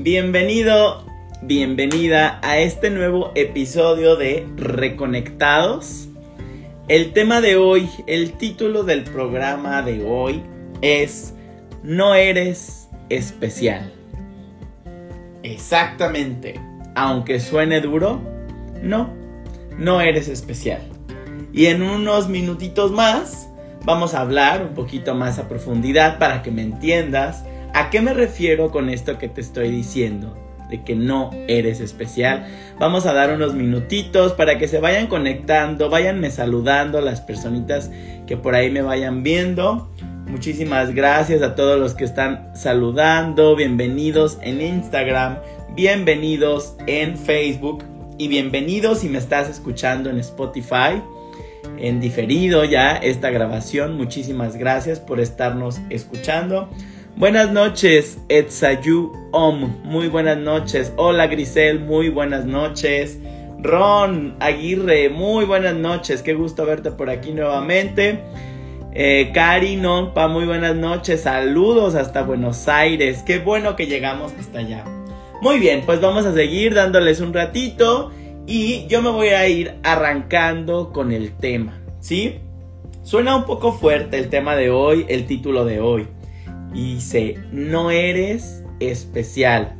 Bienvenido, bienvenida a este nuevo episodio de Reconectados. El tema de hoy, el título del programa de hoy es No eres especial. Exactamente, aunque suene duro, no, no eres especial. Y en unos minutitos más vamos a hablar un poquito más a profundidad para que me entiendas ¿A qué me refiero con esto que te estoy diciendo? De que no eres especial. Vamos a dar unos minutitos para que se vayan conectando, váyanme saludando las personitas que por ahí me vayan viendo. Muchísimas gracias a todos los que están saludando. Bienvenidos en Instagram, bienvenidos en Facebook y bienvenidos si me estás escuchando en Spotify. En diferido ya esta grabación. Muchísimas gracias por estarnos escuchando. Buenas noches, Etsayu Om. Muy buenas noches. Hola, Grisel. Muy buenas noches. Ron Aguirre. Muy buenas noches. Qué gusto verte por aquí nuevamente. Eh, Cari. Muy buenas noches. Saludos hasta Buenos Aires. Qué bueno que llegamos hasta allá. Muy bien, pues vamos a seguir dándoles un ratito. Y yo me voy a ir arrancando con el tema. ¿Sí? Suena un poco fuerte el tema de hoy, el título de hoy y dice, no eres especial.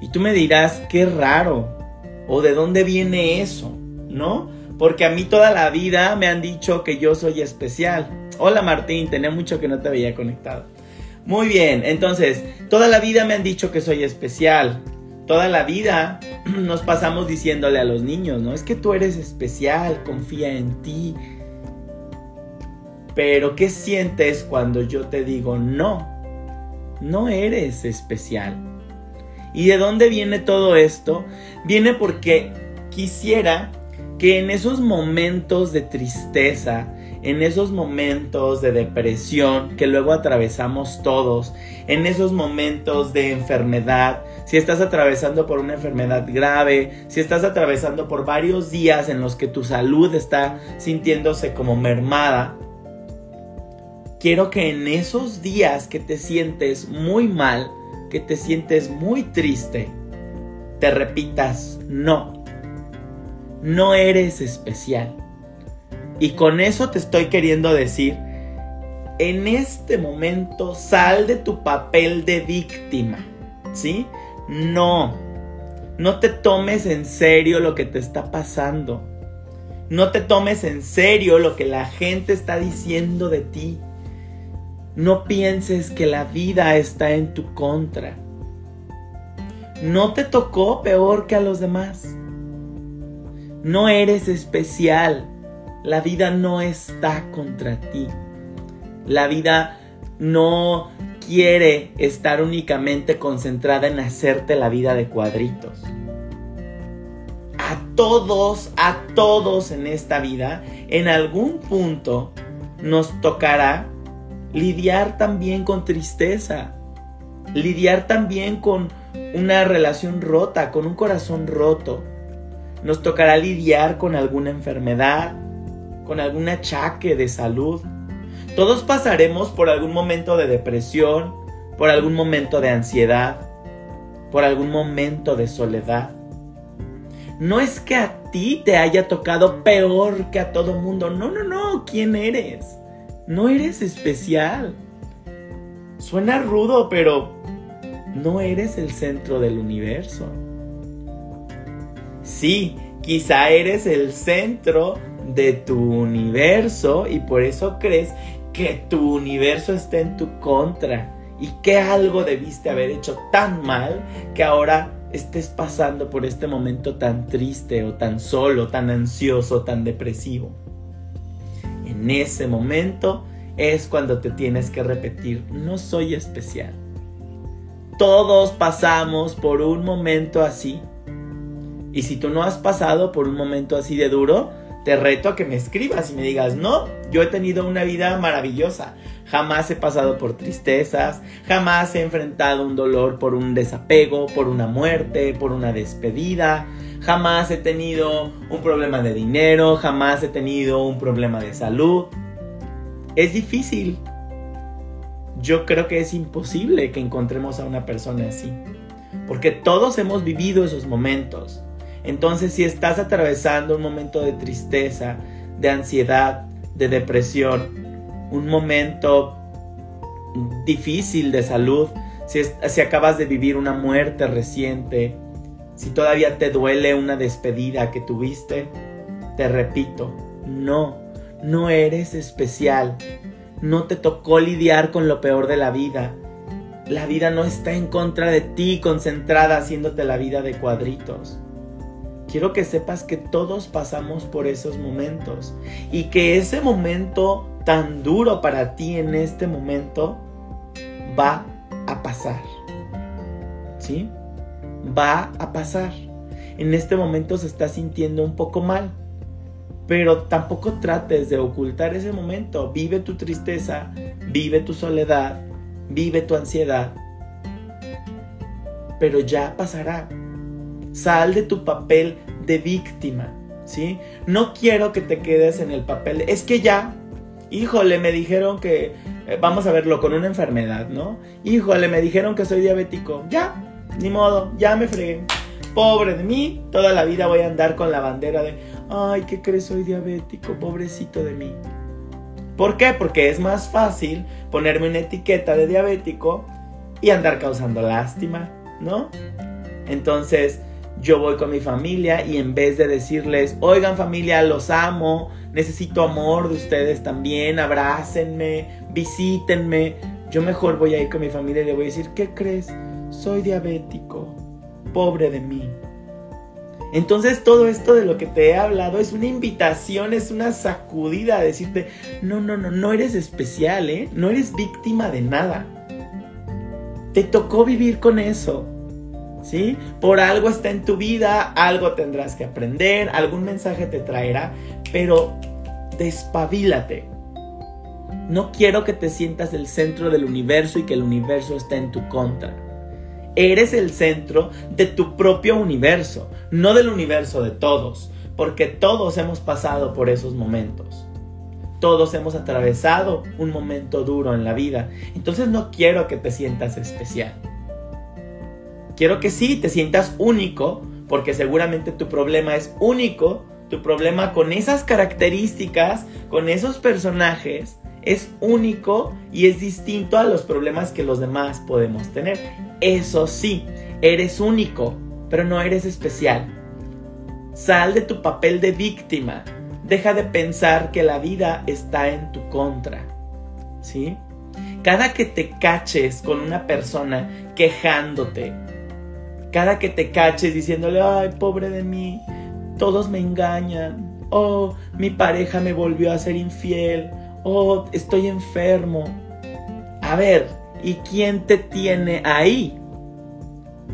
Y tú me dirás, qué raro, o de dónde viene eso, ¿no? Porque a mí toda la vida me han dicho que yo soy especial. Hola Martín, tenía mucho que no te había conectado. Muy bien, entonces, toda la vida me han dicho que soy especial. Toda la vida nos pasamos diciéndole a los niños, ¿no? Es que tú eres especial, confía en ti. Pero, ¿qué sientes cuando yo te digo no? No eres especial. ¿Y de dónde viene todo esto? Viene porque quisiera que en esos momentos de tristeza, en esos momentos de depresión que luego atravesamos todos, en esos momentos de enfermedad, si estás atravesando por una enfermedad grave, si estás atravesando por varios días en los que tu salud está sintiéndose como mermada, quiero que en esos días que te sientes muy mal, que te sientes muy triste, te repitas, no, no eres especial. Y con eso te estoy queriendo decir, en este momento sal de tu papel de víctima, ¿sí? No, no te tomes en serio lo que te está pasando. No te tomes en serio lo que la gente está diciendo de ti. No pienses que la vida está en tu contra. No te tocó peor que a los demás. No eres especial. La vida no está contra ti. La vida no quiere estar únicamente concentrada en hacerte la vida de cuadritos. A todos, a todos en esta vida, en algún punto nos tocará lidiar también con tristeza, lidiar también con una relación rota, con un corazón roto. Nos tocará lidiar con alguna enfermedad, con algún achaque de salud. Todos pasaremos por algún momento de depresión, por algún momento de ansiedad, por algún momento de soledad. No es que a ti te haya tocado peor que a todo mundo. No, no, no. ¿Quién eres? No eres especial. Suena rudo, pero no eres el centro del universo. Sí, quizá eres el centro de tu universo y por eso crees que tu universo está en tu contra y que algo debiste haber hecho tan mal que ahora estés pasando por este momento tan triste o tan solo, tan ansioso, tan depresivo en ese momento es cuando te tienes que repetir, no soy especial. Todos pasamos por un momento así. Y si tú no has pasado por un momento así de duro, te reto a que me escribas y me digas, no, yo he tenido una vida maravillosa. Jamás he pasado por tristezas, jamás he enfrentado un dolor por un desapego, por una muerte, por una despedida, jamás he tenido un problema de dinero, jamás he tenido un problema de salud. Es difícil. Yo creo que es imposible que encontremos a una persona así. porque todos hemos vivido esos momentos. Entonces, si estás atravesando un momento de tristeza, de ansiedad, de depresión, un momento difícil de salud, si, si, acabas de vivir una muerte reciente, si todavía te duele una despedida que tuviste, te repito, no, no eres especial. No te tocó lidiar con lo peor de la vida. La vida no está en contra de ti, concentrada haciéndote la vida de cuadritos. Quiero que sepas que todos pasamos por esos momentos y que ese momento tan duro para ti en este momento va a pasar. ¿Sí? Va a pasar. En este momento se está sintiendo un poco mal pero tampoco trates de ocultar ese momento. Vive tu tristeza, vive tu soledad, vive tu ansiedad. Pero ya pasará. Sal de tu papel de víctima, ¿sí? No quiero que te quedes en el papel. Es que ya, híjole, me dijeron que, eh, vamos a verlo con una enfermedad, ¿no? Híjole, me dijeron que soy diabético. Ya, ni modo, ya me fregué. Pobre de mí, toda la vida voy a andar con la bandera de, ay, ¿qué crees? Soy diabético, pobrecito de mí. ¿Por qué? Porque es más fácil ponerme una etiqueta de diabético y andar causando lástima, ¿no? Entonces yo voy con mi familia y en vez de decirles, oigan familia, los amo, necesito amor de ustedes también, abrácenme, visítenme, yo mejor voy a ir con mi familia y le voy a decir, ¿qué crees? Soy diabético, pobre de mí. Entonces todo esto de lo que te he hablado es una invitación, es una sacudida a decirte, no, no, no, no eres especial, ¿eh? No eres víctima de nada. Te tocó vivir con eso. ¿Sí? Por algo está en tu vida, algo tendrás que aprender, algún mensaje te traerá, pero despabilate. No quiero que te sientas el centro del universo y que el universo esté en tu contra. Eres el centro de tu propio universo, no del universo de todos, porque todos hemos pasado por esos momentos. Todos hemos atravesado un momento duro en la vida. Entonces no quiero que te sientas especial. Quiero que sí te sientas único, porque seguramente tu problema es único, tu problema con esas características, con esos personajes, es único y es distinto a los problemas que los demás podemos tener. Eso sí, eres único, pero no eres especial. Sal de tu papel de víctima. Deja de pensar que la vida está en tu contra. ¿Sí? Cada que te caches con una persona quejándote, cada que te caches diciéndole, ay, pobre de mí, todos me engañan, oh, mi pareja me volvió a ser infiel, oh, estoy enfermo. A ver, ¿y quién te tiene ahí?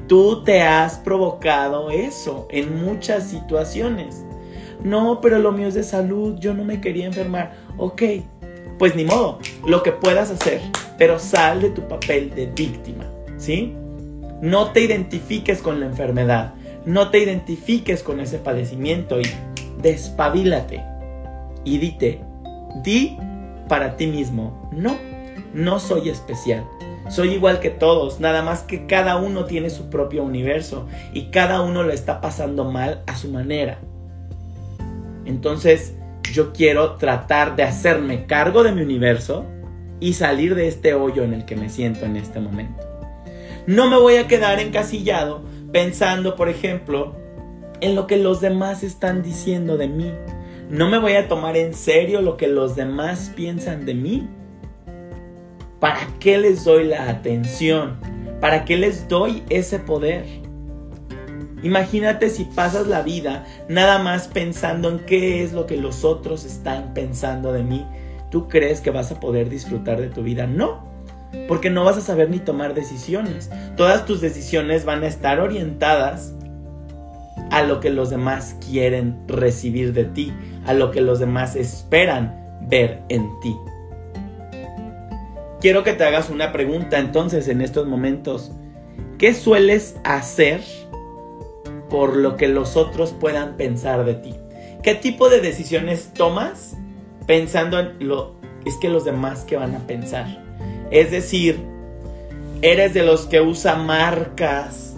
Tú te has provocado eso en muchas situaciones. No, pero lo mío es de salud, yo no me quería enfermar. Ok, pues ni modo, lo que puedas hacer, pero sal de tu papel de víctima, ¿sí? No te identifiques con la enfermedad, no te identifiques con ese padecimiento y despabilate y dite, di para ti mismo, no, no soy especial. Soy igual que todos, nada más que cada uno tiene su propio universo y cada uno lo está pasando mal a su manera. Entonces, yo quiero tratar de hacerme cargo de mi universo y salir de este hoyo en el que me siento en este momento. No me voy a quedar encasillado pensando, por ejemplo, en lo que los demás están diciendo de mí no me voy a tomar en serio lo que los demás piensan de mí. ¿Para qué les doy la atención? ¿Para qué les doy ese poder? Imagínate si pasas la vida nada más pensando en qué es lo que los otros están pensando de mí. ¿Tú crees que vas a poder disfrutar de tu vida? No, porque no vas a saber ni tomar decisiones. Todas tus decisiones van a estar orientadas a lo que los demás quieren recibir de ti, a lo que los demás esperan ver en ti. Quiero que te hagas una pregunta entonces en estos momentos. ¿Qué sueles hacer por lo que los otros puedan pensar de ti? ¿Qué tipo de decisiones tomas pensando en lo es que los demás que van a pensar? Es decir, eres de los que usa marcas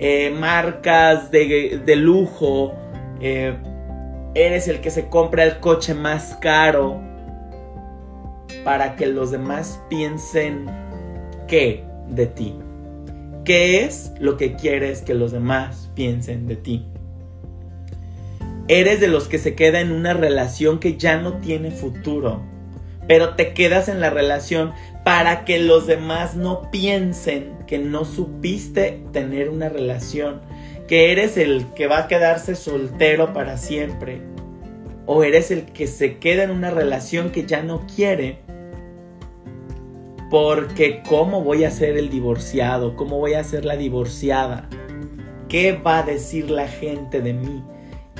eh, marcas de, lujo, eh, eres el que se compra el coche más caro para que los demás piensen qué de ti. ¿Qué es lo que quieres que los demás piensen de ti? Eres de los que se queda en una relación que ya no tiene futuro, pero te quedas en la relación para que los demás no piensen que no supiste tener una relación, que eres el que va a quedarse soltero para siempre, o eres el que se queda en una relación que ya no quiere, porque ¿cómo voy a ser el divorciado? ¿Cómo voy a ser la divorciada? ¿Qué va a decir la gente de mí?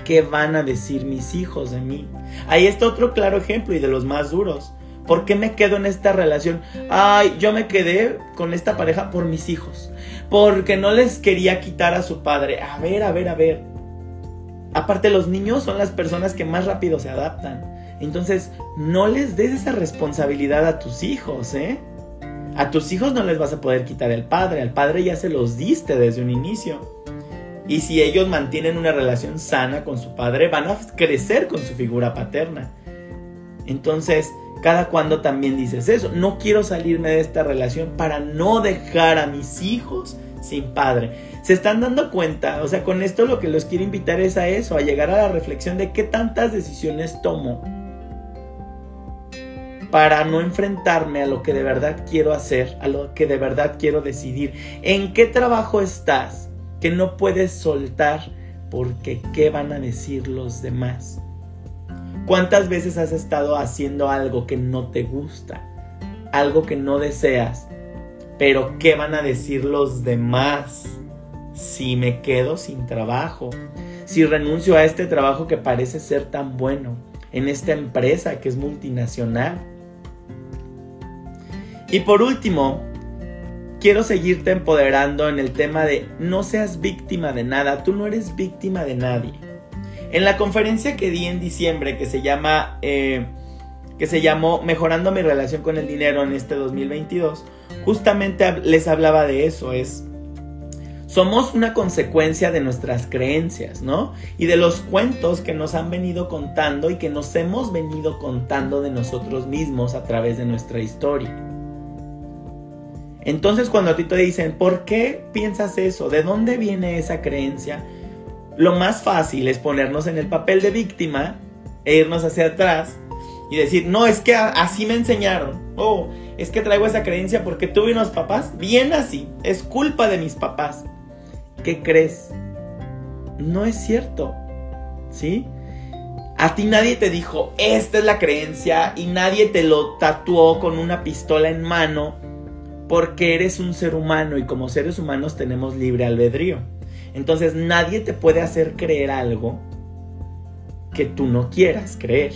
¿Qué van a decir mis hijos de mí? Ahí está otro claro ejemplo y de los más duros. ¿Por qué me quedo en esta relación? Ay, yo me quedé con esta pareja por mis hijos. Porque no les quería quitar a su padre. A ver, a ver, a ver. Aparte, los niños son las personas que más rápido se adaptan. Entonces, no les des esa responsabilidad a tus hijos, ¿eh? A tus hijos no les vas a poder quitar el padre. Al padre ya se los diste desde un inicio. Y si ellos mantienen una relación sana con su padre, van a crecer con su figura paterna. Entonces, cada cuando también dices eso. No quiero salirme de esta relación para no dejar a mis hijos sin padre. Se están dando cuenta, o sea, con esto lo que los quiero invitar es a eso, a llegar a la reflexión de qué tantas decisiones tomo para no enfrentarme a lo que de verdad quiero hacer, a lo que de verdad quiero decidir. ¿En qué trabajo estás que no puedes soltar porque qué van a decir los demás? ¿Cuántas veces has estado haciendo algo que no te gusta? Algo que no deseas. Pero ¿qué van a decir los demás si me quedo sin trabajo? Si renuncio a este trabajo que parece ser tan bueno, en esta empresa que es multinacional. Y por último, quiero seguirte empoderando en el tema de no seas víctima de nada, tú no eres víctima de nadie. En la conferencia que di en diciembre, que se llama, eh, que se llamó Mejorando mi relación con el dinero en este 2022, justamente les hablaba de eso, es somos una consecuencia de nuestras creencias, ¿no? Y de los cuentos que nos han venido contando y que nos hemos venido contando de nosotros mismos a través de nuestra historia. Entonces cuando a ti te dicen, ¿por qué piensas eso? ¿De dónde viene esa creencia? Lo más fácil es ponernos en el papel de víctima e irnos hacia atrás y decir, no, es que así me enseñaron. Oh, es que traigo esa creencia porque tuve unos papás bien así. Es culpa de mis papás. ¿Qué crees? No es cierto. ¿Sí? A ti nadie te dijo, esta es la creencia y nadie te lo tatuó con una pistola en mano porque eres un ser humano y como seres humanos tenemos libre albedrío. Entonces nadie te puede hacer creer algo que tú no quieras creer.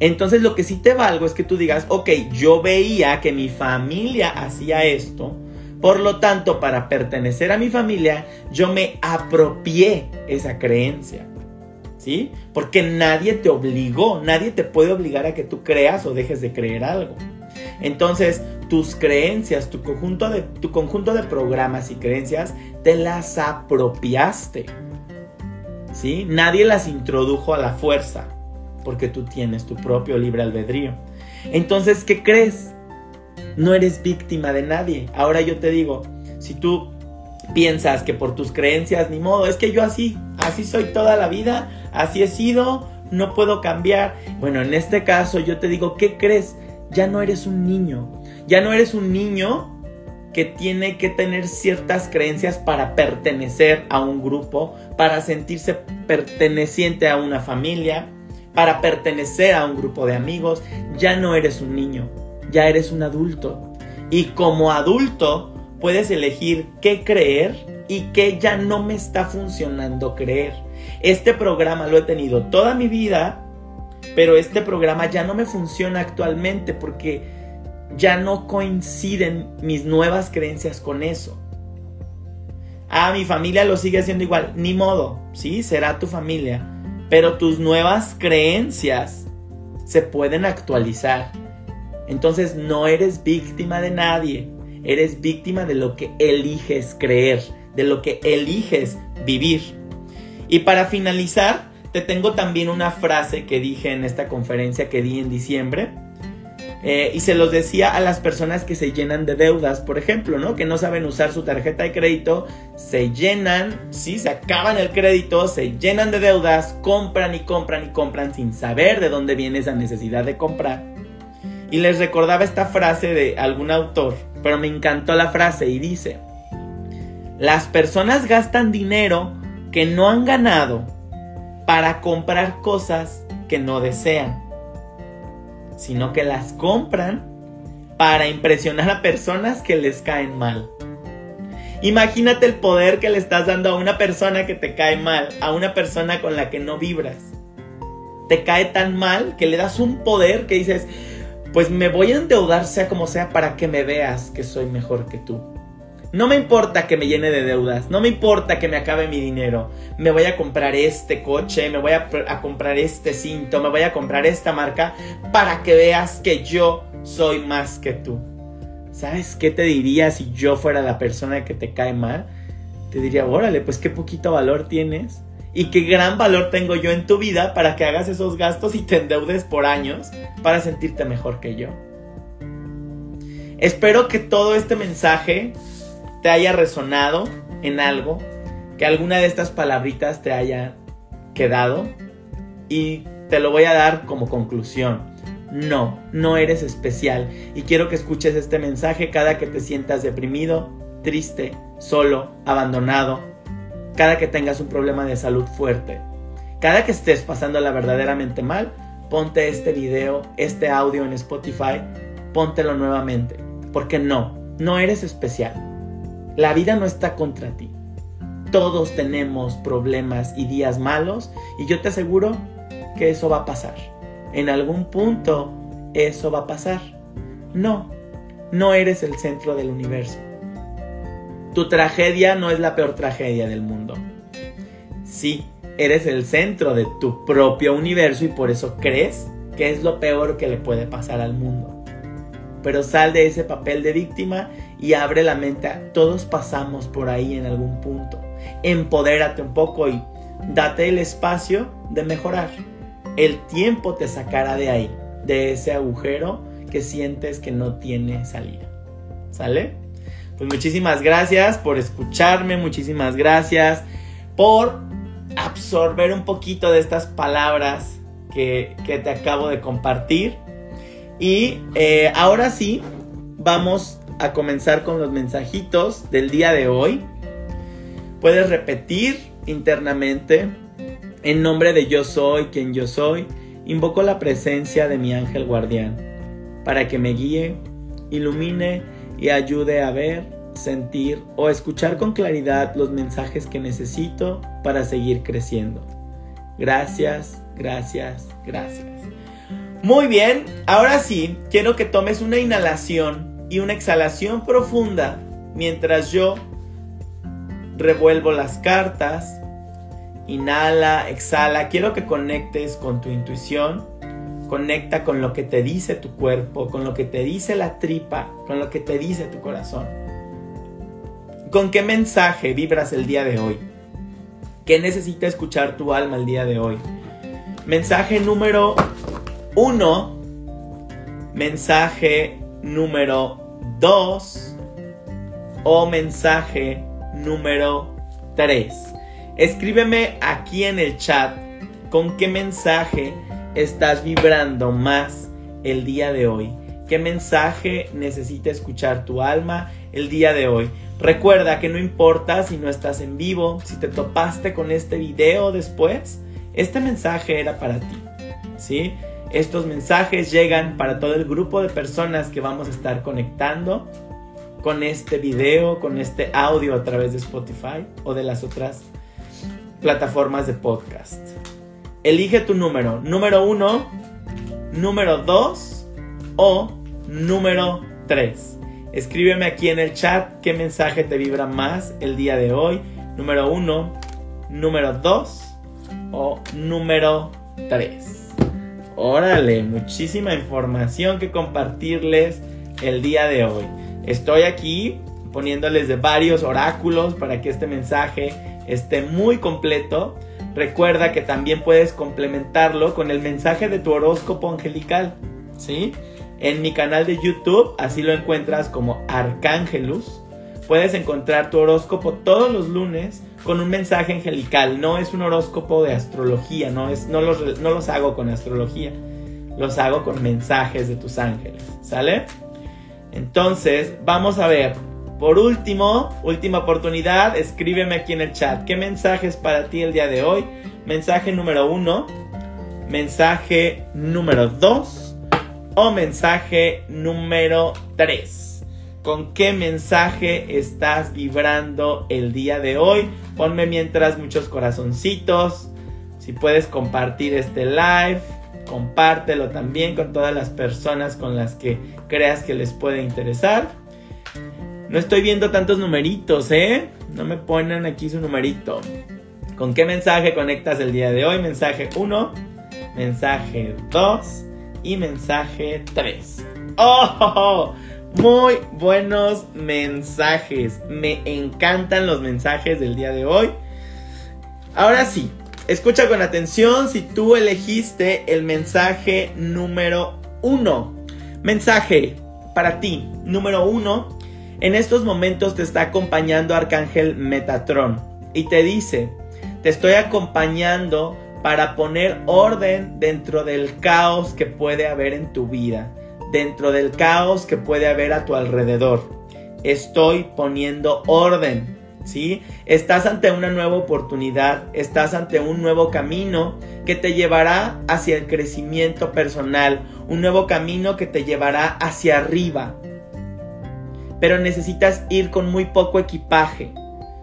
Entonces lo que sí te valgo es que tú digas, ok, yo veía que mi familia hacía esto, por lo tanto, para pertenecer a mi familia, yo me apropié esa creencia. ¿Sí? Porque nadie te obligó, nadie te puede obligar a que tú creas o dejes de creer algo. Entonces, tus creencias, tu conjunto de, tu conjunto de programas y creencias, te las apropiaste. ¿Sí? Nadie las introdujo a la fuerza, porque tú tienes tu propio libre albedrío. Entonces, ¿qué crees? No eres víctima de nadie. Ahora yo te digo, si tú piensas que por tus creencias, ni modo, es que yo así, así soy toda la vida, así he sido, no puedo cambiar. Bueno, en este caso yo te digo, ¿qué crees? Ya no eres un niño, ya no eres un niño que tiene que tener ciertas creencias para pertenecer a un grupo, para sentirse perteneciente a una familia, para pertenecer a un grupo de amigos. Ya no eres un niño, ya eres un adulto. Y como adulto puedes elegir qué creer y qué ya no me está funcionando creer. Este programa lo he tenido toda mi vida, pero este programa ya no me funciona actualmente porque ya no coinciden mis nuevas creencias con eso. Ah, mi familia lo sigue haciendo igual, ni modo, sí, será tu familia, pero tus nuevas creencias se pueden actualizar. Entonces no eres víctima de nadie, eres víctima de lo que eliges creer, de lo que eliges vivir. Y para finalizar, te tengo también una frase que dije en esta conferencia que di en diciembre. Eh, y se los decía a las personas que se llenan de deudas, por ejemplo, ¿no? Que no saben usar su tarjeta de crédito, se llenan, sí, se acaban el crédito, se llenan de deudas, compran y compran y compran sin saber de dónde viene esa necesidad de comprar. Y les recordaba esta frase de algún autor, pero me encantó la frase y dice, las personas gastan dinero que no han ganado para comprar cosas que no desean, sino que las compran para impresionar a personas que les caen mal. Imagínate el poder que le estás dando a una persona que te cae mal, a una persona con la que no vibras. Te cae tan mal que le das un poder que dices, pues me voy a endeudar sea como sea para que me veas que soy mejor que tú. No me importa que me llene de deudas, no me importa que me acabe mi dinero. Me voy a comprar este coche, me voy a, comprar este cinto, me voy a comprar esta marca para que veas que yo soy más que tú. ¿Sabes qué te diría si yo fuera la persona que te cae mal? Te diría, órale, pues qué poquito valor tienes y qué gran valor tengo yo en tu vida para que hagas esos gastos y te endeudes por años para sentirte mejor que yo. Espero que todo este mensaje te haya resonado en algo, que alguna de estas palabritas te haya quedado y te lo voy a dar como conclusión. No, no eres especial y quiero que escuches este mensaje cada que te sientas deprimido, triste, solo, abandonado, cada que tengas un problema de salud fuerte, cada que estés pasándola verdaderamente mal, ponte este video, este audio en Spotify, póntelo nuevamente, porque no, no eres especial. La vida no está contra ti. Todos tenemos problemas y días malos y yo te aseguro que eso va a pasar. En algún punto eso va a pasar. No, no eres el centro del universo. Tu tragedia no es la peor tragedia del mundo. Sí, eres el centro de tu propio universo y por eso crees que es lo peor que le puede pasar al mundo. Pero sal de ese papel de víctima y abre la mente. Todos pasamos por ahí en algún punto. Empodérate un poco y date el espacio de mejorar. El tiempo te sacará de ahí, de ese agujero que sientes que no tiene salida. ¿Sale? Pues muchísimas gracias por escucharme, muchísimas gracias por absorber un poquito de estas palabras que, te acabo de compartir. Y eh, ahora sí, vamos a comenzar con los mensajitos del día de hoy. Puedes repetir internamente en nombre de yo soy quien yo soy. Invoco la presencia de mi ángel guardián para que me guíe, ilumine y ayude a ver, sentir o escuchar con claridad los mensajes que necesito para seguir creciendo. Gracias, gracias, gracias. Muy bien, ahora sí, quiero que tomes una inhalación y una exhalación profunda mientras yo revuelvo las cartas. Inhala, exhala. Quiero que conectes con tu intuición. Conecta con lo que te dice tu cuerpo, con lo que te dice la tripa, con lo que te dice tu corazón. ¿Con qué mensaje vibras el día de hoy? ¿Qué necesita escuchar tu alma el día de hoy? Mensaje número uno. Mensaje número 2 o mensaje número 3. Escríbeme aquí en el chat con qué mensaje estás vibrando más el día de hoy. ¿Qué mensaje necesita escuchar tu alma el día de hoy? Recuerda que no importa si no estás en vivo, si te topaste con este video después, este mensaje era para ti. ¿Sí? Estos mensajes llegan para todo el grupo de personas que vamos a estar conectando con este video, con este audio a través de Spotify o de las otras plataformas de podcast. Elige tu número, número uno, número dos o número tres. Escríbeme aquí en el chat qué mensaje te vibra más el día de hoy. Número uno, número dos o número tres. Órale, muchísima información que compartirles el día de hoy. Estoy aquí poniéndoles de varios oráculos para que este mensaje esté muy completo. Recuerda que también puedes complementarlo con el mensaje de tu horóscopo angelical, ¿sí? En mi canal de YouTube, así lo encuentras como Arcángelus. Puedes encontrar tu horóscopo todos los lunes con un mensaje angelical. No es un horóscopo de astrología, no, es, no, los, no los hago con astrología, los hago con mensajes de tus ángeles, ¿sale? Entonces, vamos a ver. Por último, última oportunidad, escríbeme aquí en el chat. ¿Qué mensaje es para ti el día de hoy? Mensaje número uno, mensaje número dos o mensaje número tres. ¿Con qué mensaje estás vibrando el día de hoy? Ponme mientras muchos corazoncitos. Si puedes compartir este live, compártelo también con todas las personas con las que creas que les puede interesar. No estoy viendo tantos numeritos, ¿eh? No me ponen aquí su numerito. ¿Con qué mensaje conectas el día de hoy? Mensaje 1, mensaje 2 y mensaje 3. ¡Oh! Muy buenos mensajes. Me encantan los mensajes del día de hoy. Ahora sí, escucha con atención si tú elegiste el mensaje número 1. Mensaje para ti, número 1. En estos momentos te está acompañando Arcángel Metatron y te dice, te estoy acompañando para poner orden dentro del caos que puede haber en tu vida dentro del caos que puede haber a tu alrededor. Estoy poniendo orden, ¿sí? Estás ante una nueva oportunidad, estás ante un nuevo camino que te llevará hacia el crecimiento personal, un nuevo camino que te llevará hacia arriba. Pero necesitas ir con muy poco equipaje.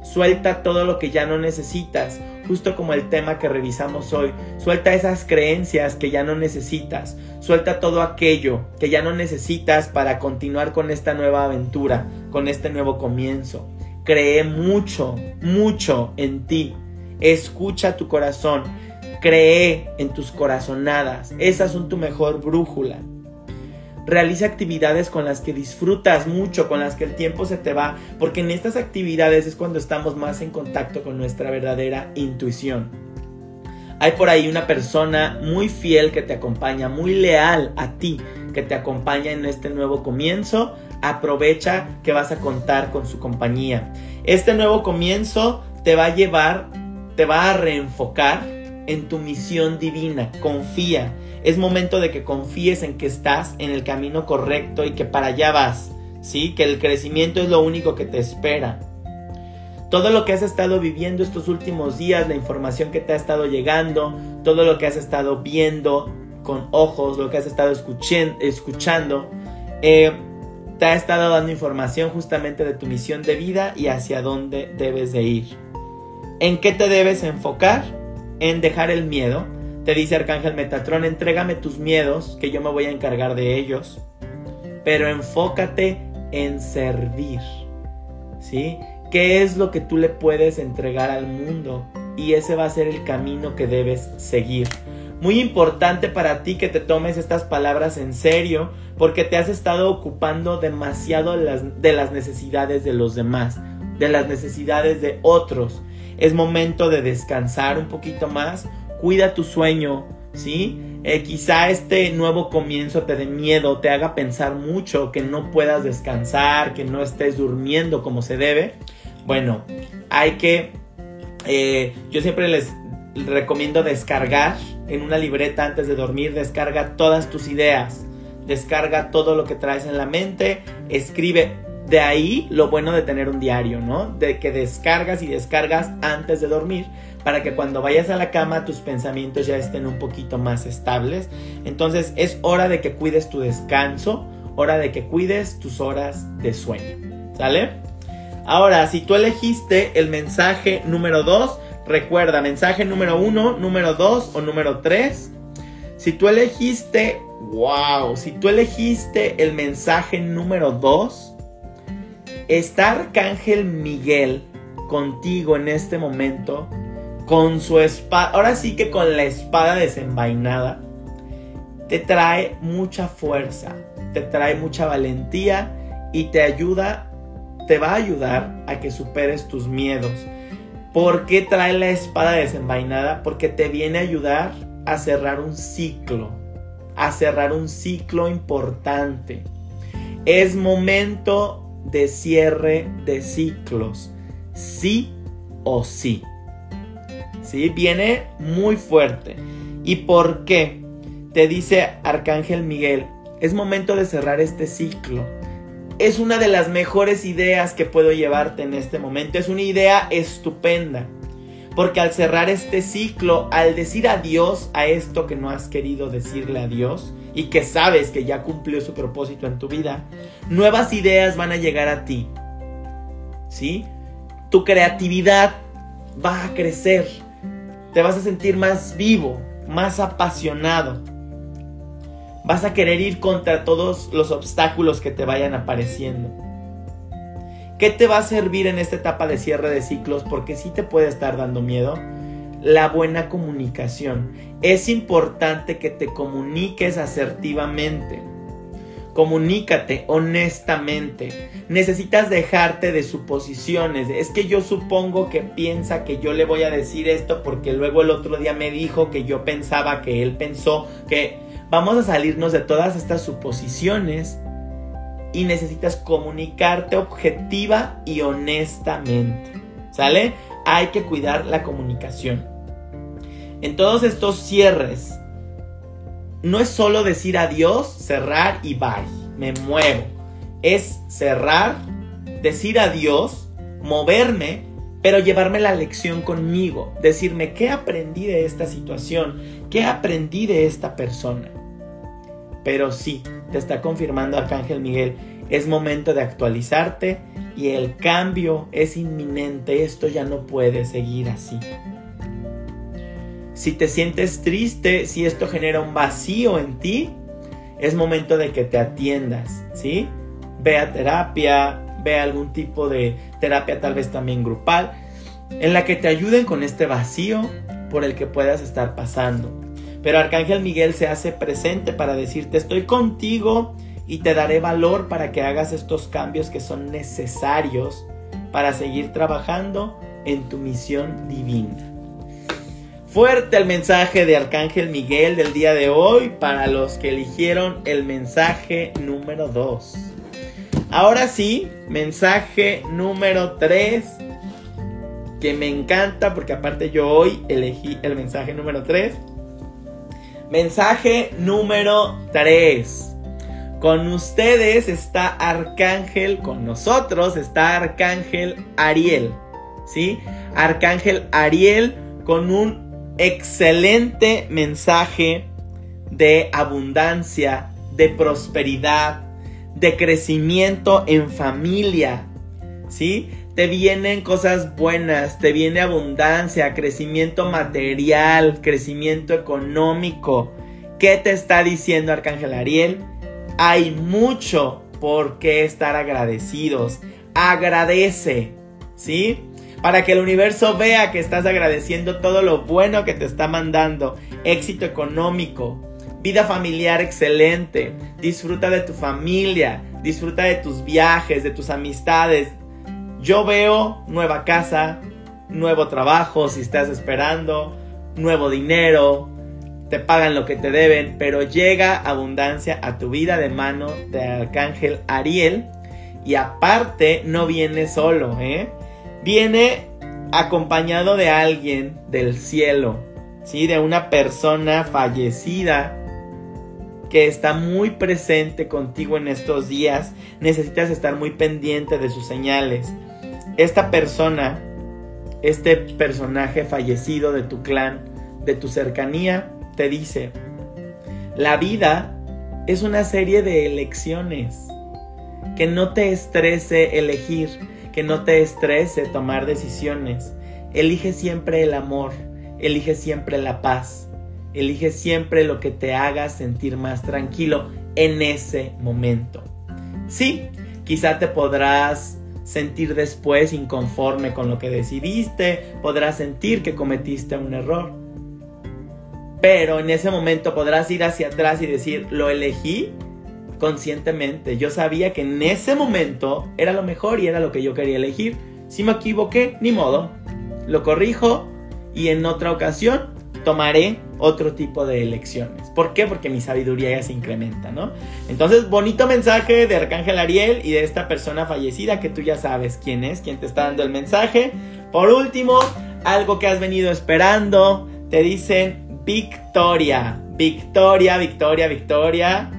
Suelta todo lo que ya no necesitas justo como el tema que revisamos hoy. Suelta esas creencias que ya no necesitas. Suelta todo aquello que ya no necesitas para continuar con esta nueva aventura, con este nuevo comienzo. Cree mucho, mucho en ti. Escucha tu corazón. Cree en tus corazonadas. Esas son tu mejor brújula. Realiza actividades con las que disfrutas mucho, con las que el tiempo se te va, porque en estas actividades es cuando estamos más en contacto con nuestra verdadera intuición. Hay por ahí una persona muy fiel que te acompaña, muy leal a ti, que te acompaña en este nuevo comienzo. Aprovecha que vas a contar con su compañía. Este nuevo comienzo te va a llevar, te va a reenfocar en tu misión divina. Confía es momento de que confíes en que estás en el camino correcto y que para allá vas, ¿sí? Que el crecimiento es lo único que te espera. Todo lo que has estado viviendo estos últimos días, la información que te ha estado llegando, todo lo que has estado viendo con ojos, lo que has estado escuchando, eh, te ha estado dando información justamente de tu misión de vida y hacia dónde debes de ir. ¿En qué te debes enfocar? En dejar el miedo, te dice Arcángel Metatrón, entrégame tus miedos, que yo me voy a encargar de ellos. Pero enfócate en servir. ¿Sí? ¿Qué es lo que tú le puedes entregar al mundo? Y ese va a ser el camino que debes seguir. Muy importante para ti que te tomes estas palabras en serio porque te has estado ocupando demasiado de las, de las necesidades de los demás, de las necesidades de otros. Es momento de descansar un poquito más, cuida tu sueño, ¿sí? Eh, quizá este nuevo comienzo te dé miedo, te haga pensar mucho, que no puedas descansar, que no estés durmiendo como se debe. Bueno, hay que, eh, yo siempre les recomiendo descargar en una libreta antes de dormir, descarga todas tus ideas, descarga todo lo que traes en la mente, escribe. De ahí lo bueno de tener un diario, ¿no? De que descargas y descargas antes de dormir para que cuando vayas a la cama tus pensamientos ya estén un poquito más estables. Entonces es hora de que cuides tu descanso, hora de que cuides tus horas de sueño. ¿Sale? Ahora, si tú elegiste el mensaje número 2, recuerda, mensaje número 1, número 2 o número 3. Si tú elegiste, wow, si tú elegiste el mensaje número 2, está Arcángel Miguel contigo en este momento con su espada, ahora sí que con la espada desenvainada, te trae mucha fuerza, te trae mucha valentía y te ayuda te va a ayudar a que superes tus miedos. ¿Por qué trae la espada desenvainada? Porque te viene a ayudar a cerrar un ciclo, a cerrar un ciclo importante. Es momento de cierre de ciclos, sí o sí. ¿Sí? Viene muy fuerte. ¿Y por qué? Te dice Arcángel Miguel, es momento de cerrar este ciclo. Es una de las mejores ideas que puedo llevarte en este momento. Es una idea estupenda. Porque al cerrar este ciclo, al decir adiós a esto que no has querido decirle adiós y que sabes que ya cumplió su propósito en tu vida, nuevas ideas van a llegar a ti. ¿Sí? Tu creatividad va a crecer. Te vas a sentir más vivo, más apasionado. Vas a querer ir contra todos los obstáculos que te vayan apareciendo. ¿Qué te va a servir en esta etapa de cierre de ciclos? Porque sí te puede estar dando miedo. La buena comunicación. Es importante que te comuniques asertivamente. Comunícate honestamente. Necesitas dejarte de suposiciones. Es que yo supongo que piensa que yo le voy a decir esto porque luego el otro día me dijo que yo pensaba que él pensó que vamos a salirnos de todas estas suposiciones y necesitas comunicarte objetiva y honestamente. ¿Sale? Hay que cuidar la comunicación. En todos estos cierres, no es solo decir adiós, cerrar y bye. Me muevo. Es cerrar, decir adiós, moverme, pero llevarme la lección conmigo. Decirme qué aprendí de esta situación, qué aprendí de esta persona. Pero sí, te está confirmando Arcángel Miguel, es momento de actualizarte y el cambio es inminente, esto ya no puede seguir así. Si te sientes triste, si esto genera un vacío en ti, es momento de que te atiendas, ¿sí? Ve a terapia, ve a algún tipo de terapia tal vez también grupal, en la que te ayuden con este vacío por el que puedas estar pasando. Pero Arcángel Miguel se hace presente para decirte, estoy contigo y te daré valor para que hagas estos cambios que son necesarios para seguir trabajando en tu misión divina. Fuerte el mensaje de Arcángel Miguel del día de hoy para los que eligieron el mensaje número 2. Ahora sí, mensaje número 3, que me encanta porque aparte yo hoy elegí el mensaje número 3. Mensaje número 3. Con ustedes está Arcángel, con nosotros está Arcángel Ariel. ¿Sí? Arcángel Ariel con un excelente mensaje de abundancia, de prosperidad, de crecimiento en familia. ¿Sí? te vienen cosas buenas, te viene abundancia, crecimiento material, crecimiento económico. ¿Qué te está diciendo Arcángel Ariel? Hay mucho por qué estar agradecidos. Agradece, ¿sí? Para que el universo vea que estás agradeciendo todo lo bueno que te está mandando. Éxito económico, vida familiar excelente. Disfruta de tu familia, disfruta de tus viajes, de tus amistades, yo veo nueva casa, nuevo trabajo si estás esperando, nuevo dinero, te pagan lo que te deben, pero llega abundancia a tu vida de mano de Arcángel Ariel. Y aparte no viene solo, ¿eh? Viene acompañado de alguien del cielo, ¿sí? De una persona fallecida que está muy presente contigo en estos días. Necesitas estar muy pendiente de sus señales esta persona, este personaje fallecido de tu clan, de tu cercanía, te dice, la vida es una serie de elecciones. Que no te estrese elegir, que no te estrese tomar decisiones. Elige siempre el amor, elige siempre la paz, elige siempre lo que te haga sentir más tranquilo en ese momento. Sí, quizá te podrás sentir después inconforme con lo que decidiste, podrás sentir que cometiste un error. Pero en ese momento podrás ir hacia atrás y decir, lo elegí conscientemente. Yo sabía que en ese momento era lo mejor y era lo que yo quería elegir. Si me equivoqué, ni modo. Lo corrijo y en otra ocasión tomaré otro tipo de elecciones. ¿Por qué? Porque mi sabiduría ya se incrementa, ¿no? Entonces, bonito mensaje de Arcángel Ariel y de esta persona fallecida que tú ya sabes quién es, quién te está dando el mensaje. Por último, algo que has venido esperando, te dicen victoria, victoria, victoria, victoria.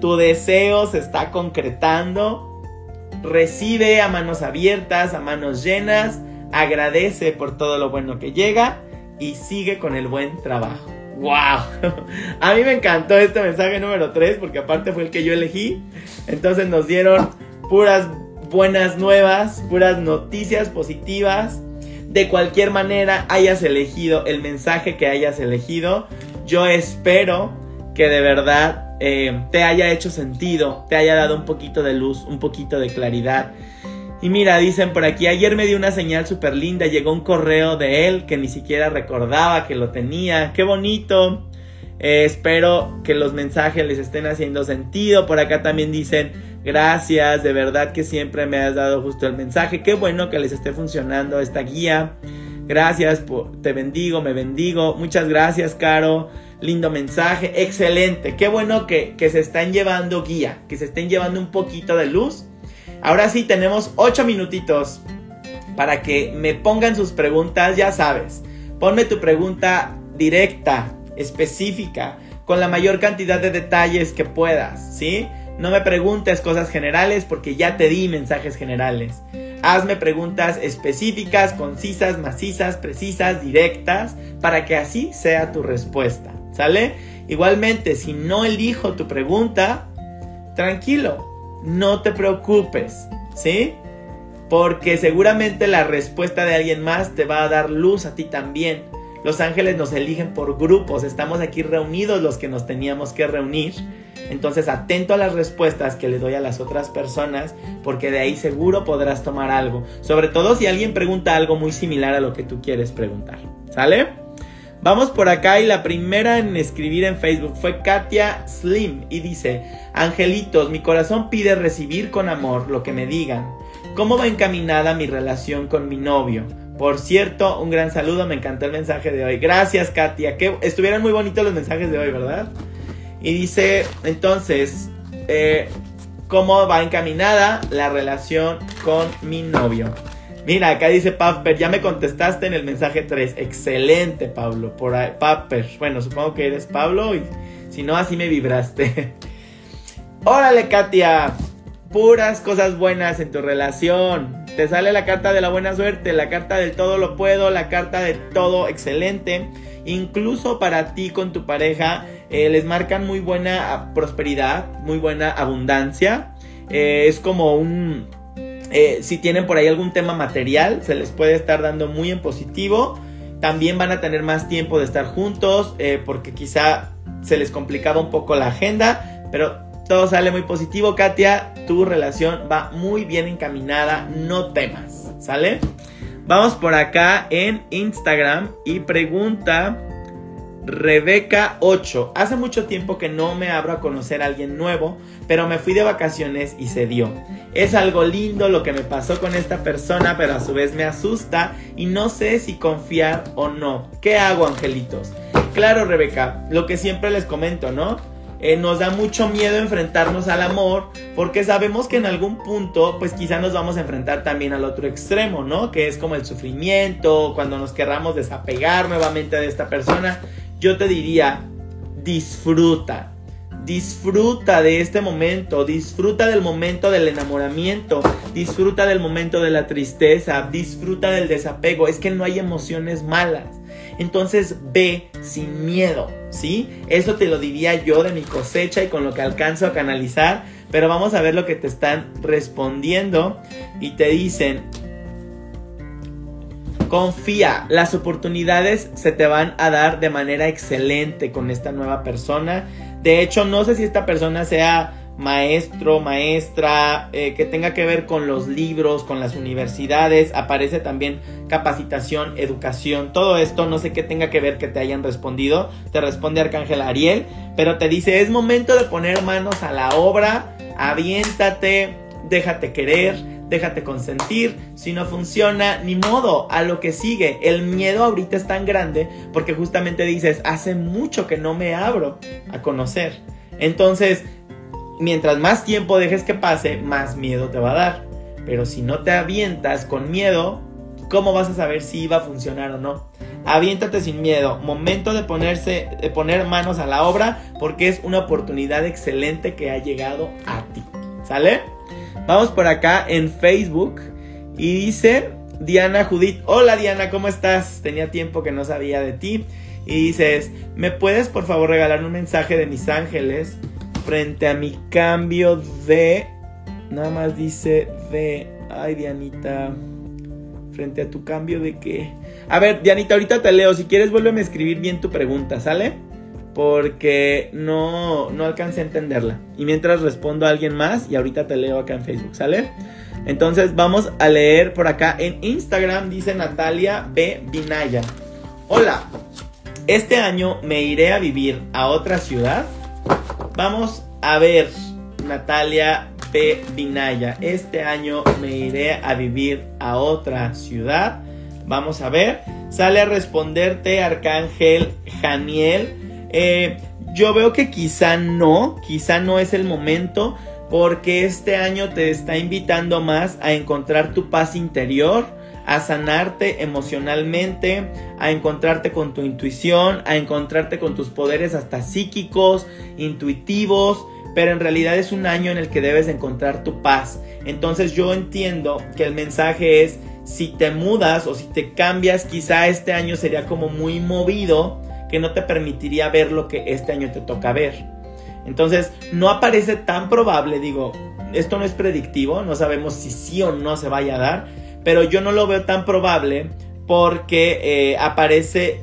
Tu deseo se está concretando. Recibe a manos abiertas, a manos llenas. Agradece por todo lo bueno que llega y sigue con el buen trabajo. ¡Wow! A mí me encantó este mensaje número 3 porque aparte fue el que yo elegí. Entonces nos dieron puras buenas nuevas, puras noticias positivas. De cualquier manera hayas elegido el mensaje que hayas elegido, yo espero que de verdad eh, te haya hecho sentido, te haya dado un poquito de luz, un poquito de claridad y mira, dicen por aquí, ayer me dio una señal súper linda, llegó un correo de él que ni siquiera recordaba que lo tenía, qué bonito. Eh, espero que los mensajes les estén haciendo sentido. Por acá también dicen, gracias, de verdad que siempre me has dado justo el mensaje. Qué bueno que les esté funcionando esta guía. Gracias, por, te bendigo, me bendigo. Muchas gracias, Caro. Lindo mensaje, excelente. Qué bueno que, que se están llevando guía, que se estén llevando un poquito de luz Ahora sí, tenemos 8 minutitos para que me pongan sus preguntas, ya sabes. Ponme tu pregunta directa, específica, con la mayor cantidad de detalles que puedas, ¿sí? No me preguntes cosas generales porque ya te di mensajes generales. Hazme preguntas específicas, concisas, macizas, precisas, directas, para que así sea tu respuesta, ¿sale? Igualmente, si no elijo tu pregunta, tranquilo, no te preocupes, ¿sí? Porque seguramente la respuesta de alguien más te va a dar luz a ti también. Los ángeles nos eligen por grupos, estamos aquí reunidos los que nos teníamos que reunir. Entonces atento a las respuestas que le doy a las otras personas, porque de ahí seguro podrás tomar algo. Sobre todo si alguien pregunta algo muy similar a lo que tú quieres preguntar. ¿Sale? Vamos por acá y la primera en escribir en Facebook fue Katia Slim y dice, Angelitos, mi corazón pide recibir con amor lo que me digan. ¿Cómo va encaminada mi relación con mi novio? Por cierto, un gran saludo, me encantó el mensaje de hoy. Gracias Katia, que estuvieron muy bonitos los mensajes de hoy, ¿verdad? Y dice, entonces, eh, ¿cómo va encaminada la relación con mi novio? Mira, acá dice Pafper, ya me contestaste en el mensaje 3. Excelente, Pablo. Por ahí. Bueno, supongo que eres Pablo y si no, así me vibraste. Órale, Katia. Puras cosas buenas en tu relación. Te sale la carta de la buena suerte, la carta del todo lo puedo, la carta de todo excelente. Incluso para ti con tu pareja eh, les marcan muy buena prosperidad, muy buena abundancia. Eh, es como un eh, si tienen por ahí algún tema material, se les puede estar dando muy en positivo. También van a tener más tiempo de estar juntos porque quizá se les complicaba un poco la agenda, pero todo sale muy positivo, Katia. Tu relación va muy bien encaminada, no temas, ¿sale? Vamos por acá en Instagram y pregunta Rebeca 8. Hace mucho tiempo que no me abro a conocer a alguien nuevo, pero me fui de vacaciones y se dio. Es algo lindo lo que me pasó con esta persona, pero a su vez me asusta y no sé si confiar o no. ¿Qué hago, angelitos? Claro, Rebeca, lo que siempre les comento, ¿no? Eh, nos da mucho miedo enfrentarnos al amor porque sabemos que en algún punto pues quizá nos vamos a enfrentar también al otro extremo, ¿no? Que es como el sufrimiento, cuando nos querramos desapegar nuevamente de esta persona yo te diría, disfruta. Disfruta de este momento, disfruta del momento del enamoramiento, disfruta del momento de la tristeza, disfruta del desapego. Es que no hay emociones malas. Entonces ve sin miedo, ¿sí? Eso te lo diría yo de mi cosecha y con lo que alcanzo a canalizar. Pero vamos a ver lo que te están respondiendo y te dicen, Confía, las oportunidades se te van a dar de manera excelente con esta nueva persona. De hecho, no sé si esta persona sea maestro, maestra, eh, que tenga que ver con los libros, con las universidades, aparece también capacitación, educación, todo esto, no sé qué tenga que ver que te hayan respondido, te responde Arcángel Ariel, pero te dice, es momento de poner manos a la obra, aviéntate, déjate querer, déjate consentir, si no funciona, ni modo, a lo que sigue. El miedo ahorita es tan grande porque justamente dices, hace mucho que no me abro a conocer. Entonces, mientras más tiempo dejes que pase, más miedo te va a dar. Pero si no te avientas con miedo, ¿cómo vas a saber si va a funcionar o no? Aviéntate sin miedo. Momento de ponerse, de poner manos a la obra, porque es una oportunidad excelente que ha llegado a ti. ¿Sale? Vamos por acá en Facebook y dice Diana Judith. Hola Diana, ¿cómo estás? Tenía tiempo que no sabía de ti. Y dices, ¿me puedes por favor regalar un mensaje de mis ángeles frente a mi cambio de... Nada más dice de... Ay, Dianita. Frente a tu cambio de qué. A ver, Dianita, ahorita te leo. Si quieres, vuélveme a escribir bien tu pregunta, ¿sale? Porque no, no alcancé a entenderla. Y mientras respondo a alguien más y ahorita te leo acá en Facebook, ¿sale? Entonces vamos a leer por acá en Instagram, dice Natalia B. Vinaya. Hola, este año me iré a vivir a otra ciudad Vamos a ver, Natalia P. Vinaya. Este año me iré a vivir a otra ciudad. Vamos a ver. Sale a responderte Arcángel Janiel. Eh, yo veo que quizá no, quizá no es el momento porque este año te está invitando más a encontrar tu paz interior a sanarte emocionalmente, a encontrarte con tu intuición, a encontrarte con tus poderes hasta psíquicos, intuitivos, pero en realidad es un año en el que debes encontrar tu paz. Entonces yo entiendo que el mensaje es, si te mudas o si te cambias, quizá este año sería como muy movido, que no te permitiría ver lo que este año te toca ver. Entonces no aparece tan probable, digo, esto no es predictivo, no sabemos si sí o no se vaya a dar, pero yo no lo veo tan probable porque eh, aparece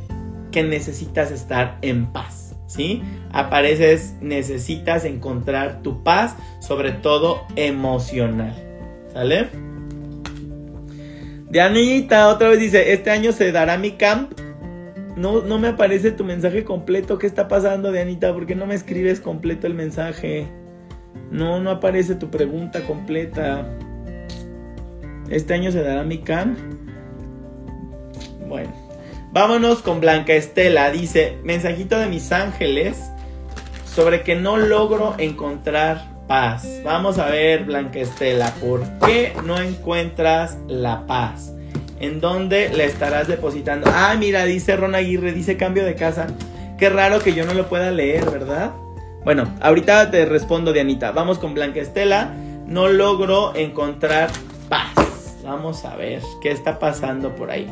que necesitas estar en paz, ¿sí? Apareces, necesitas encontrar tu paz, sobre todo emocional, ¿sale? Dianita otra vez dice, este año se dará mi camp. No, no me aparece tu mensaje completo. ¿Qué está pasando, Dianita? ¿Por qué no me escribes completo el mensaje? No, no aparece tu pregunta completa. Este año se dará mi cam. Bueno, vámonos con Blanca Estela. Dice, mensajito de mis ángeles sobre que no logro encontrar paz. Vamos a ver, Blanca Estela, ¿por qué no encuentras la paz? ¿En dónde la estarás depositando? Ah, mira, dice Ron Aguirre, dice cambio de casa. Qué raro que yo no lo pueda leer, ¿verdad? Bueno, ahorita te respondo, Dianita. Vamos con Blanca Estela. No logro encontrar. Vamos a ver qué está pasando por ahí.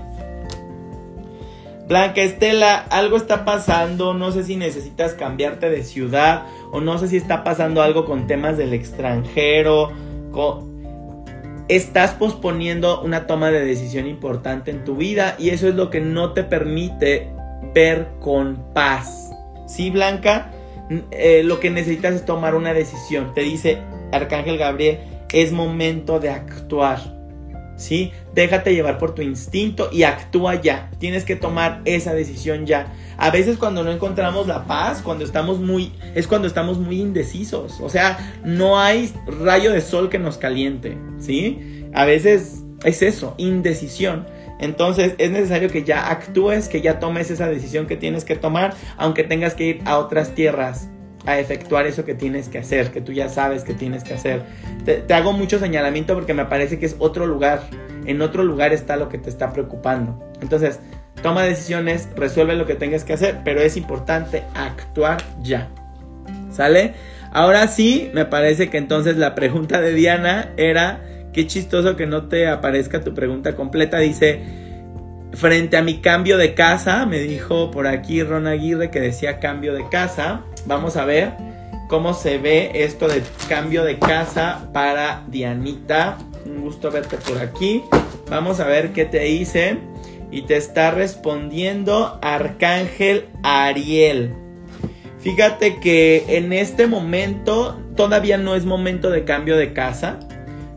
Blanca Estela, algo está pasando, no sé si necesitas cambiarte de ciudad o no sé si está pasando algo con temas del extranjero. Estás posponiendo una toma de decisión importante en tu vida y eso es lo que no te permite ver con paz. ¿Sí, Blanca? Eh, lo que necesitas es tomar una decisión. Te dice Arcángel Gabriel, es momento de actuar. ¿Sí? Déjate llevar por tu instinto y actúa ya. Tienes que tomar esa decisión ya. A veces cuando no encontramos la paz, cuando estamos muy es cuando estamos muy indecisos, o sea, no hay rayo de sol que nos caliente, ¿sí? A veces es eso, indecisión. Entonces es necesario que ya actúes, que ya tomes esa decisión que tienes que tomar, aunque tengas que ir a otras tierras a efectuar eso que tienes que hacer, que tú ya sabes que tienes que hacer. Te, hago mucho señalamiento porque me parece que es otro lugar. En otro lugar está lo que te está preocupando. Entonces, toma decisiones, resuelve lo que tengas que hacer, pero es importante actuar ya. ¿Sale? Ahora sí, me parece que entonces la pregunta de Diana era, qué chistoso que no te aparezca tu pregunta completa. Dice, frente a mi cambio de casa, me dijo por aquí Ron Aguirre que decía cambio de casa. Vamos a ver cómo se ve esto de cambio de casa para Dianita. Un gusto verte por aquí. Vamos a ver qué te dice. Y te está respondiendo Arcángel Ariel. Fíjate que en este momento todavía no es momento de cambio de casa,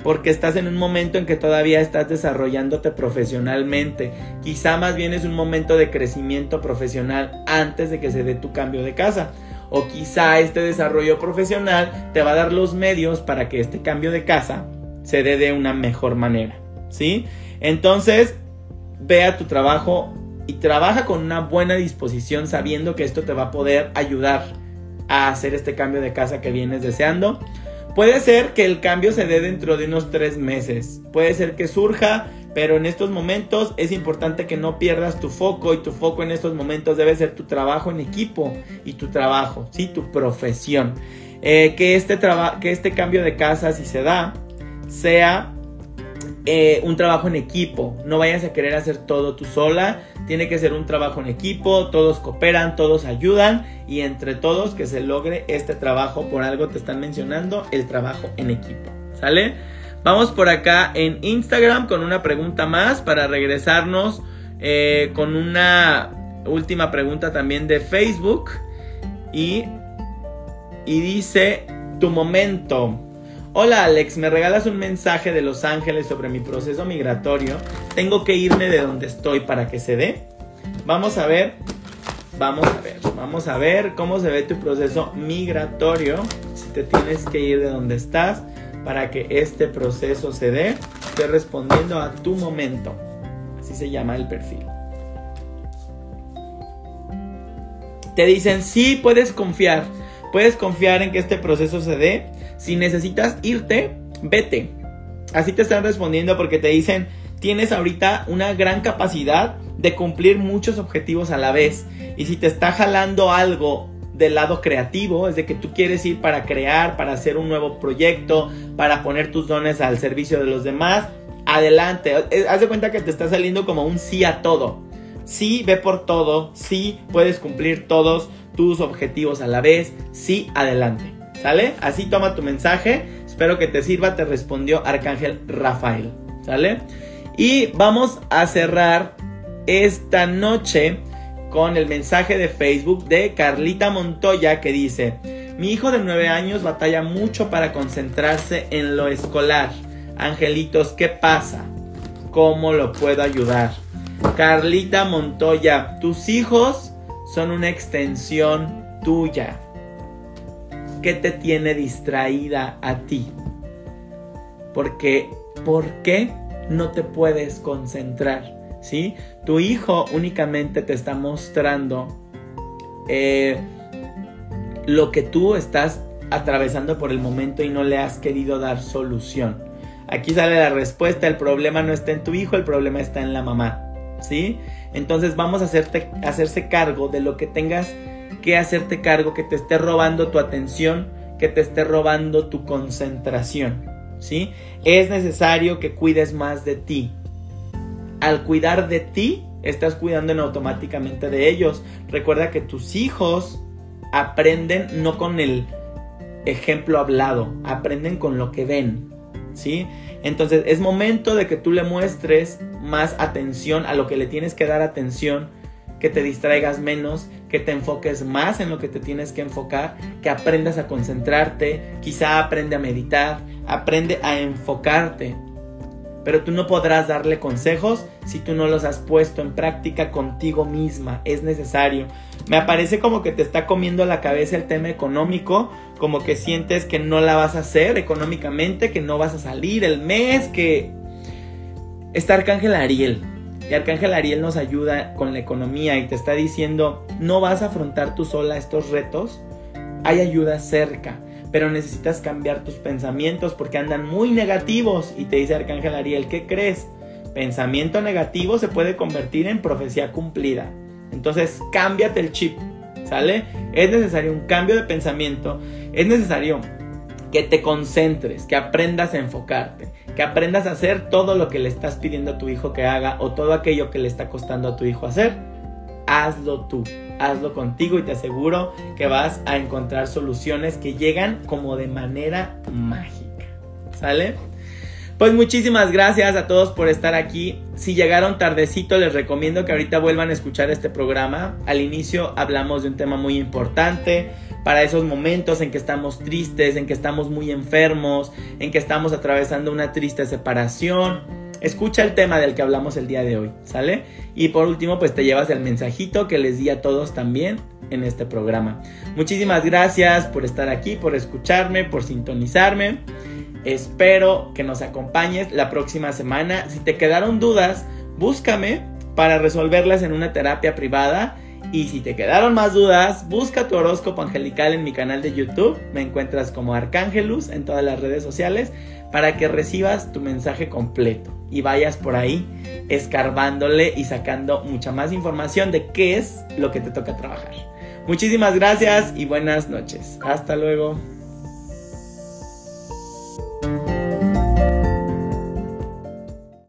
porque estás en un momento en que todavía estás desarrollándote profesionalmente. Quizá más bien es un momento de crecimiento profesional antes de que se dé tu cambio de casa. O quizá este desarrollo profesional te va a dar los medios para que este cambio de casa se dé de una mejor manera. ¿Sí? Entonces, vea tu trabajo y trabaja con una buena disposición sabiendo que esto te va a poder ayudar a hacer este cambio de casa que vienes deseando. Puede ser que el cambio se dé dentro de unos tres meses. Puede ser que surja, pero en estos momentos es importante que no pierdas tu foco y tu foco en estos momentos debe ser tu trabajo en equipo y tu trabajo, ¿sí? tu profesión. Eh, que, este que este cambio de casa, si se da, sea eh, un trabajo en equipo. No vayas a querer hacer todo tú sola. Tiene que ser un trabajo en equipo. Todos cooperan, todos ayudan. Y entre todos que se logre este trabajo. Por algo te están mencionando el trabajo en equipo. ¿Sale? Vamos por acá en Instagram con una pregunta más para regresarnos eh, con una última pregunta también de Facebook. Y, y dice, tu momento. Hola Alex, ¿me regalas un mensaje de Los Ángeles sobre mi proceso migratorio? Tengo que irme de donde estoy para que se dé. Vamos a ver, vamos a ver, vamos a ver cómo se ve tu proceso migratorio. Si te tienes que ir de donde estás para que este proceso se dé, estoy respondiendo a tu momento. Así se llama el perfil. Te dicen, sí, puedes confiar. Puedes confiar en que este proceso se dé si necesitas irte, vete. Así te están respondiendo porque te dicen, tienes ahorita una gran capacidad de cumplir muchos objetivos a la vez. Y si te está jalando algo del lado creativo, es de que tú quieres ir para crear, para hacer un nuevo proyecto, para poner tus dones al servicio de los demás, adelante. Eh, haz de cuenta que te está saliendo como un sí a todo. Sí, ve por todo, sí, puedes cumplir todos tus objetivos a la vez, sí, adelante. ¿Sale? Así toma tu mensaje. Espero que te sirva. Te respondió Arcángel Rafael. ¿Sale? Y vamos a cerrar esta noche con el mensaje de Facebook de Carlita Montoya que dice, mi hijo de 9 años batalla mucho para concentrarse en lo escolar. Angelitos, ¿qué pasa? ¿Cómo lo puedo ayudar? Carlita Montoya, tus hijos son una extensión tuya. ¿Qué te tiene distraída a ti? Porque, ¿por qué no te puedes concentrar? ¿Sí? Tu hijo únicamente te está mostrando eh, lo que tú estás atravesando por el momento y no le has querido dar solución. Aquí sale la respuesta, el problema no está en tu hijo, el problema está en la mamá. ¿Sí? Entonces vamos a hacerte, hacerse cargo de lo que tengas que hacerte cargo que te esté robando tu atención, que te esté robando tu concentración. ¿Sí? Es necesario que cuides más de ti. Al cuidar de ti, estás cuidando en automáticamente de ellos. Recuerda que tus hijos aprenden no con el ejemplo hablado, aprenden con lo que ven. ¿Sí? Entonces es momento de que tú le muestres más atención a lo que le tienes que dar atención que te distraigas menos, que te enfoques más en lo que te tienes que enfocar, que aprendas a concentrarte, quizá aprende a meditar, aprende a enfocarte. Pero tú no podrás darle consejos si tú no los has puesto en práctica contigo misma. Es necesario. Me aparece como que te está comiendo la cabeza el tema económico, como que sientes que no la vas a hacer económicamente, que no vas a salir el mes, que... Está Arcángel Ariel. Y Arcángel Ariel nos ayuda con la economía y te está diciendo, no vas a afrontar tú sola estos retos, hay ayuda cerca, pero necesitas cambiar tus pensamientos porque andan muy negativos. Y te dice Arcángel Ariel, ¿qué crees? Pensamiento negativo se puede convertir en profecía cumplida. Entonces, cámbiate el chip, ¿sale? Es necesario un cambio de pensamiento, es necesario que te concentres, que aprendas a enfocarte, que aprendas a hacer todo lo que le estás pidiendo a tu hijo que haga o todo aquello que le está costando a tu hijo hacer. Hazlo tú, hazlo contigo y te aseguro que vas a encontrar soluciones que llegan como de manera mágica. ¿Sale? Pues muchísimas gracias a todos por estar aquí. Si llegaron tardecito, les recomiendo que ahorita vuelvan a escuchar este programa. Al inicio hablamos de un tema muy importante para esos momentos en que estamos tristes, en que estamos muy enfermos, en que estamos atravesando una triste separación. Escucha el tema del que hablamos el día de hoy, ¿sale? Y por último, pues te llevas el mensajito que les di a todos también en este programa. Muchísimas gracias por estar aquí, por escucharme, por sintonizarme. Espero que nos acompañes la próxima semana. Si te quedaron dudas, búscame para resolverlas en una terapia privada. Y si te quedaron más dudas, busca tu horóscopo angelical en mi canal de YouTube. Me encuentras como Arcángelus en todas las redes sociales para que recibas tu mensaje completo y vayas por ahí escarbándole y sacando mucha más información de qué es lo que te toca trabajar. Muchísimas gracias y buenas noches. Hasta luego.